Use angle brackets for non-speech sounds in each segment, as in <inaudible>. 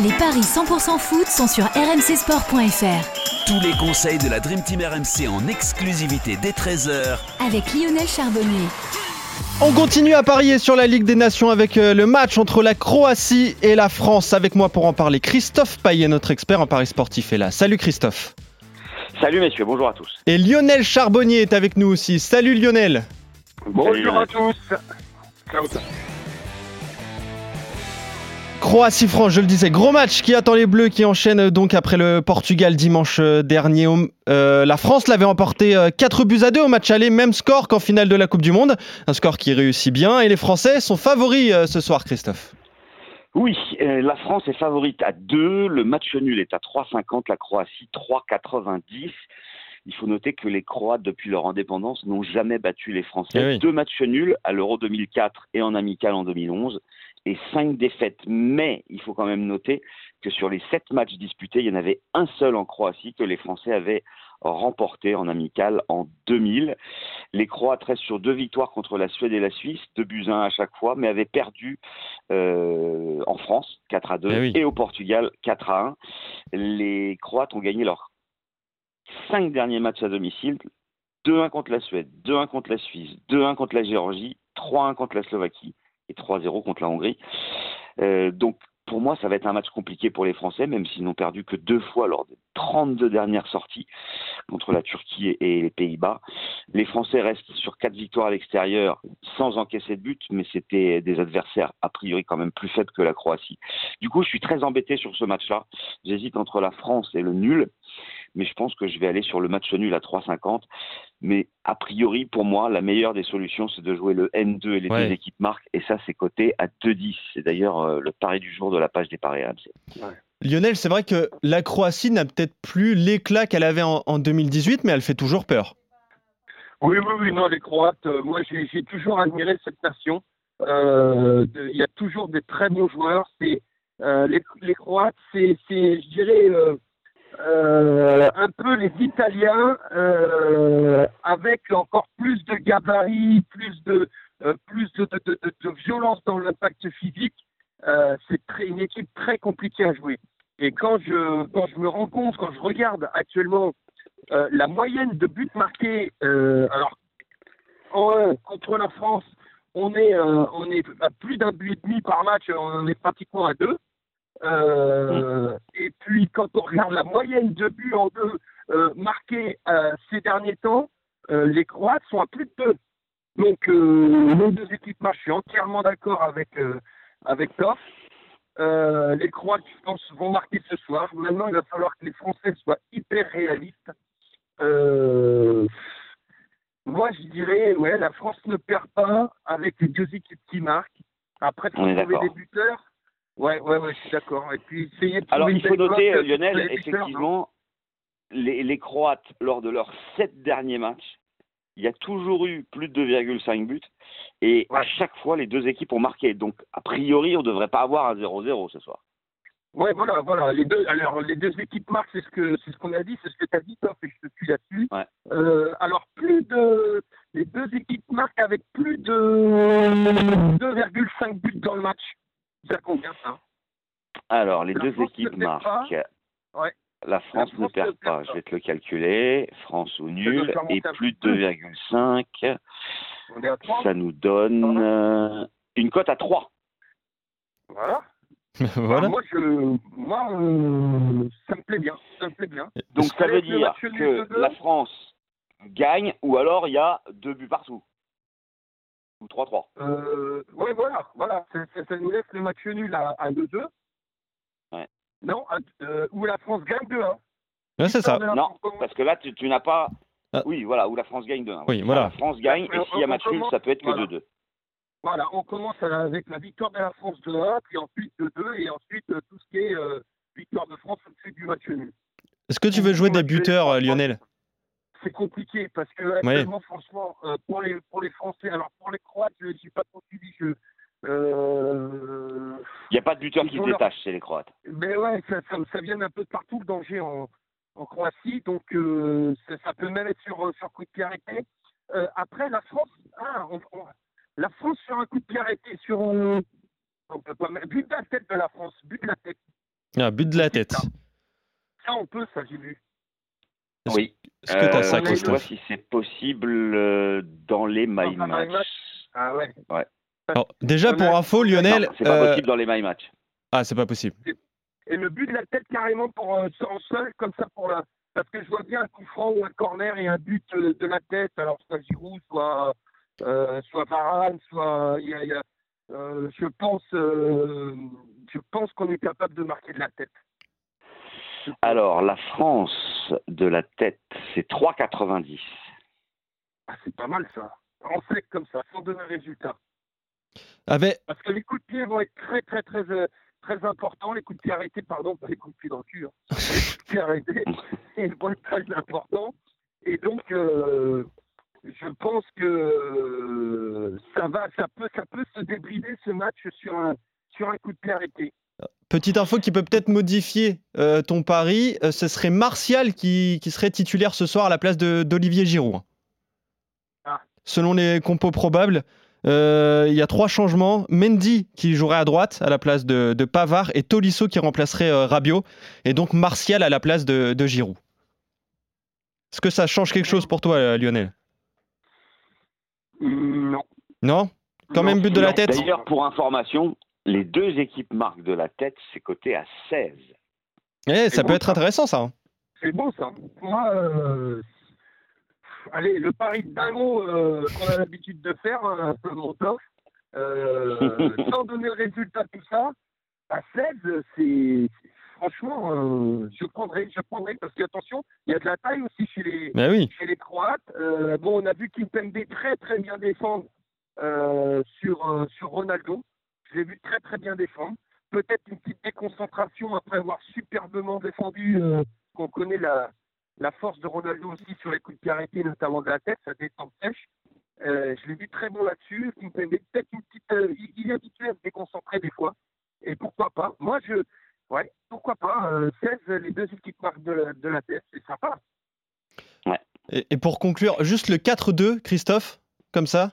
Les paris 100% foot sont sur rmcsport.fr. Tous les conseils de la Dream Team RMC en exclusivité dès 13h Avec Lionel Charbonnier. On continue à parier sur la Ligue des Nations avec euh, le match entre la Croatie et la France. Avec moi pour en parler, Christophe Paillet, notre expert en paris sportif, est là. Salut Christophe. Salut messieurs, bonjour à tous. Et Lionel Charbonnier est avec nous aussi. Salut Lionel. Bonjour à tous. Croatie-France, je le disais, gros match qui attend les Bleus qui enchaînent donc après le Portugal dimanche euh, dernier. Euh, la France l'avait emporté 4 buts à 2 au match aller, même score qu'en finale de la Coupe du Monde. Un score qui réussit bien et les Français sont favoris euh, ce soir, Christophe. Oui, la France est favorite à 2, le match nul est à 3,50, la Croatie 3,90. Il faut noter que les Croates, depuis leur indépendance, n'ont jamais battu les Français. Eh Deux matchs nuls à l'Euro 2004 et en amical en 2011 et cinq défaites. Mais il faut quand même noter que sur les sept matchs disputés, il y en avait un seul en Croatie que les Français avaient remporté en amical en 2000. Les Croates restent sur deux victoires contre la Suède et la Suisse, deux buts à un à chaque fois, mais avaient perdu euh, en France 4 à 2 Eh oui. et au Portugal 4 à 1. Les Croates ont gagné leurs cinq derniers matchs à domicile. 2-1 contre la Suède, 2-1 contre la Suisse, 2-1 contre la Géorgie, 3-1 contre la Slovaquie et 3-0 contre la Hongrie. Euh, donc pour moi, ça va être un match compliqué pour les Français, même s'ils n'ont perdu que deux fois lors des 32 dernières sorties contre la Turquie et les Pays-Bas. Les Français restent sur quatre victoires à l'extérieur sans encaisser de but, mais c'était des adversaires a priori quand même plus faibles que la Croatie. Du coup, je suis très embêté sur ce match-là. J'hésite entre la France et le nul, mais je pense que je vais aller sur le match nul à 3,50. Mais a priori, pour moi, la meilleure des solutions, c'est de jouer le N2 et les Ouais. deux équipes marquent, et ça, c'est coté à 2,10. C'est d'ailleurs euh, le pari du jour de la page des paris RMC. Lionel, c'est vrai que la Croatie n'a peut-être plus l'éclat qu'elle avait en, en 2018, mais elle fait toujours peur. Oui, oui, oui, non, les Croates, euh, moi j'ai j'ai toujours admiré cette nation. Euh, Il y a toujours des très bons joueurs. C'est euh, les, les Croates, c'est, c'est, je dirais, euh, un peu les Italiens euh, avec encore plus de gabarit, plus de euh, plus de, de, de- de- violence dans l'impact physique. Euh, c'est très, une équipe très compliquée à jouer. Et quand je quand je me rends compte, quand je regarde actuellement euh, la moyenne de buts marqués, euh, alors en contre la France, on est, on est à plus d'un but et demi par match, on est pratiquement à deux. Euh, Et puis quand on regarde la moyenne de buts en deux euh, marqués euh, ces derniers temps, les Croates sont à plus de deux. Donc les deux équipes marchent. Je suis entièrement d'accord avec avec Toff. Les Croates, je pense, vont marquer ce soir. Maintenant, il va falloir que les Français soient hyper réalistes. Moi, je dirais, ouais, la France ne perd pas avec les deux équipes qui marquent. Après, trouver des buteurs. Ouais, ouais, ouais, je suis d'accord. Et puis, de Alors, il faut noter, euh, euh, Lionel, les buteurs, hein. effectivement, les, les Croates, lors de leurs sept derniers matchs, il y a toujours eu plus de 2,5 buts. Et à chaque fois, les deux équipes ont marqué. Donc, a priori, on ne devrait pas avoir un 0-0 ce soir. Ouais, voilà, voilà. Les deux, alors, les deux équipes marquent, c'est ce que, c'est ce qu'on a dit, c'est ce que tu as dit, Toff, et je te suis là-dessus. Ouais. Euh, alors, plus de, les deux équipes marquent avec plus de 2,5 buts dans le match. Ça combien, ça? Alors, les La deux France équipes marquent. Ouais. La France, France ne perd perd pas. pas. Je vais te le calculer. France ou nul. Et plus de 2,5. On est à 3. Ça nous donne euh, une cote à 3. Voilà. <laughs> voilà. Alors, moi, je, moi euh, ça me plaît bien. Ça me plaît bien. Donc, ça veut dire que la France gagne ou alors il y a deux buts partout. Ou 3-3. Euh, ouais, voilà, voilà. Ça, ça- ça nous laisse le match nul à, à 2-2. Ouais. Non, à- euh, où la France gagne 2-1. Ouais, c'est ça. Non, parce que là, tu, tu n'as pas. Ah. Oui, voilà, où la France gagne 2-1. Oui, voilà. La France gagne, et s'il y a match nul, ça peut être que voilà. 2-2. Voilà, on commence avec la victoire de la France 2-1, puis ensuite 2-2, et ensuite euh, tout ce qui est euh, victoire de France au-dessus du match nul. Est-ce que tu veux jouer des buteurs, Lionel? C'est compliqué parce que actuellement, franchement, euh, pour les pour les Français, alors pour les Croates, je n'ai pas trop suivi. Je, euh, Il n'y a pas de buteur qui se leur- détache chez les Croates. Mais ouais, ça, ça, ça vient un peu de partout le danger en, en Croatie, donc euh, ça, ça peut même être sur, sur coup de pied arrêté. Euh, après, la France, ah, on- on- la France sur un coup de pied arrêté, sur un, on peut pas mettre but de la tête de la France, but de la tête. Ah, but de la tête. Ça, on peut, ça, j'ai vu. Oui. Est-ce que tu as Euh, ça, Christophe si c'est possible euh, dans les my match. Ah ouais. Alors, Déjà, pour info, Lionel. C'est pas euh, possible dans les my match. Ah, c'est pas possible. Et le but de la tête carrément pour euh, en sol, comme ça pour la. Parce que je vois bien un coup franc ou un corner et un but euh, de la tête, alors soit Giroud, soit euh, soit Varane, soit il y a, il y a, euh, je pense euh, je pense qu'on est capable de marquer de la tête. Alors, la France de la tête, c'est 3,90. Ah, c'est pas mal ça. En sec comme ça, sans donner résultat. Avec... Parce que les coups de pied vont être très très très euh, très importants. Les coups de pied arrêtés, pardon, pas les coups de pied dans le cul. hein. Les coups de pied arrêtés, <laughs> ils vont être très importants. Et donc, euh, je pense que euh, ça va, ça peut, ça peut se débrider ce match sur un sur un coup de pied arrêté. Petite info qui peut peut-être modifier euh, ton pari, euh, ce serait Martial qui, qui serait titulaire ce soir à la place d'Olivier Giroud. Ah. Selon les compos probables, euh, il y a trois changements. Mendy qui jouerait à droite à la place de, de Pavard et Tolisso qui remplacerait Rabiot. Et donc Martial à la place de, de Giroud. Est-ce que ça change quelque chose pour toi, Lionel? Non. Non? Quand même but de la tête? D'ailleurs, pour information, les deux équipes marquent de la tête, c'est coté à 16. Eh, Ça peut bon, être ça. intéressant ça. hein. C'est bon ça. Moi, euh, allez, le pari de dingo euh, qu'on a l'habitude de faire, euh, mon top, euh, <laughs> sans donner le résultat de tout ça, à 16, c'est franchement, euh, je prendrai, je prendrai parce que attention, il y a de la taille aussi chez les Mais oui. chez les Croates. Euh, bon, on a vu Kimpembe très très bien défendre euh, sur euh, sur Ronaldo. Je l'ai vu très très bien défendre. Peut-être une petite déconcentration après avoir superbement défendu. euh, qu'on connaît la la force de Ronaldo aussi sur les coups de pied arrêtés, notamment de la tête, ça détend sèche. Euh, je l'ai vu très bon là-dessus. Peut-être une petite, euh, il- est habitué à se déconcentrer des fois. Et pourquoi pas? Moi, je, ouais, pourquoi pas euh, 16, les deux équipes marquent de la, de la tête, c'est sympa. Et, et pour conclure, juste le 4-2, Christophe, comme ça,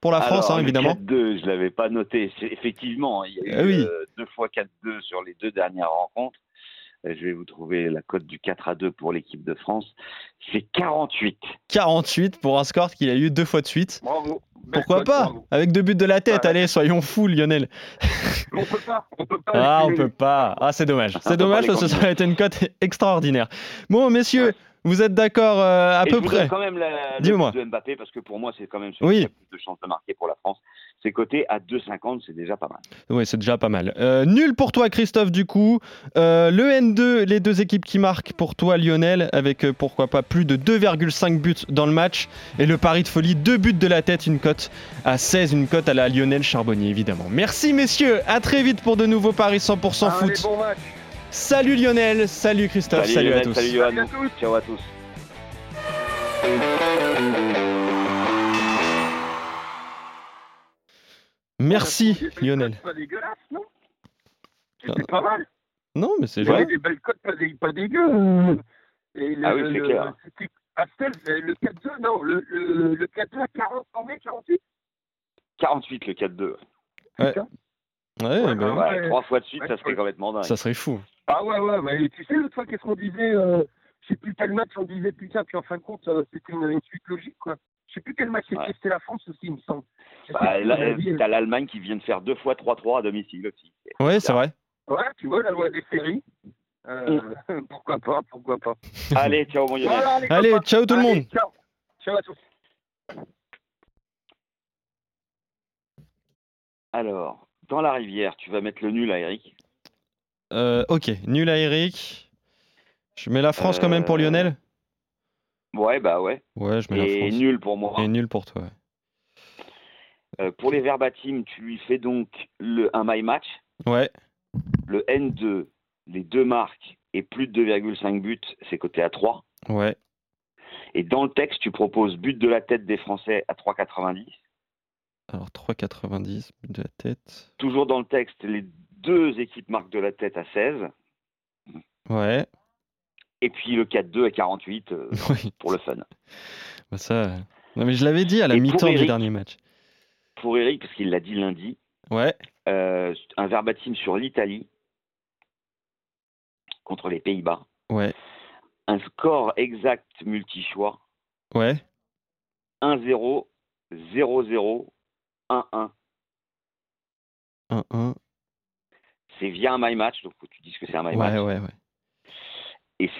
pour la France, Alors, hein, le évidemment. 4-2, je l'avais pas noté. C'est- Effectivement, il y a eu Ah oui. euh, deux fois 4-2 sur les deux dernières rencontres. Euh, Je vais vous trouver la cote du 4 à 2 pour l'équipe de France. C'est 48. 48 pour un score qu'il a eu deux fois de suite. Bravo. Pourquoi pas bravo. Avec deux buts de la tête, Ouais. allez, soyons fous, Lionel. On peut pas, on peut pas. Ah, on peut pas. Ah, c'est dommage. C'est dommage parce que ça aurait été une cote extraordinaire. Bon, messieurs, Ouais. Vous êtes d'accord euh, à Et peu je vous donne près quand même la, Dis-moi. de Mbappé parce que pour moi, c'est quand même celui Oui. qui a plus de chances de marquer pour la France. C'est coté à 2,50, c'est déjà pas mal. Oui, c'est déjà pas mal. Euh, nul pour toi, Christophe, du coup. Euh, le N2, les deux équipes qui marquent pour toi, Lionel, avec euh, pourquoi pas plus de 2,5 buts dans le match. Et le pari de folie, deux buts de la tête, une cote à 16, une cote à la Lionel Charbonnier, évidemment. Merci, messieurs. À très vite pour de nouveaux paris 100% Allez, foot. bon match. Salut Lionel, salut Christophe, salut, à Lionel, tous. Salut. Salut à tous. Ciao à tous. Merci Lionel. Pas dégueulasse, non Ah. C'était pas mal. Non, mais c'est joli. des belles cotes pas, dé- pas dégueu. Et le, Ah oui, c'est clair. c'était- à Stel, le 4-2, non, le, le, le 4-2 à 40, combien 48 48 le 4-2. Ouais. Ouais, Ouais, bah, ouais. Trois fois de suite, Ouais, ça serait complètement dingue. ça serait fou. Ah ouais, ouais, mais tu sais, l'autre fois, qu'est-ce qu'on disait euh, Je sais plus quel match on disait, putain, puis en fin de compte, euh, c'était une, une suite logique, quoi. Je sais plus quel match c'était, Ouais. c'était la France aussi, il me semble. Bah, là, t'as l'Allemagne qui vient de faire deux fois 3-3 à domicile aussi. Ouais, c'est vrai. Ouais, tu vois, la loi des séries. Euh, <laughs> pourquoi pas, pourquoi pas. <laughs> Allez, ciao mon Lionel. Voilà, Allez, copains. ciao tout le Allez, monde. Ciao. Ciao à tous. Alors, dans la rivière, tu vas mettre le nul à Eric. Euh, ok, nul à Eric. Je mets la France quand même pour Euh, Lionel Ouais, bah ouais. Ouais, je mets la Et France. nul pour moi. Et nul pour toi. ouais. Euh, pour les verbatims, tu lui fais donc le, un my match, Ouais, le N2, les deux marques et plus de 2,5 buts, c'est coté à 3. ouais. Et dans le texte, tu proposes but de la tête des Français à 3,90. Alors 3,90, but de la tête. Toujours dans le texte, les deux équipes marquent de la tête à 16. Ouais, Et puis le 4-2 à 48 euh, <laughs> oui. pour le fun. Bah ça. Non, mais je l'avais dit à la mi-temps du dernier match. Pour Eric, parce qu'il l'a dit lundi, Ouais, euh, un verbatim sur l'Italie. contre les Pays-Bas. Ouais. Un score exact multi-choix Ouais. 1-0, 0-0, 1-1. 1-1. C'est via un my match, donc faut que tu dises que c'est un my match. Ouais, ouais, ouais. Et c'est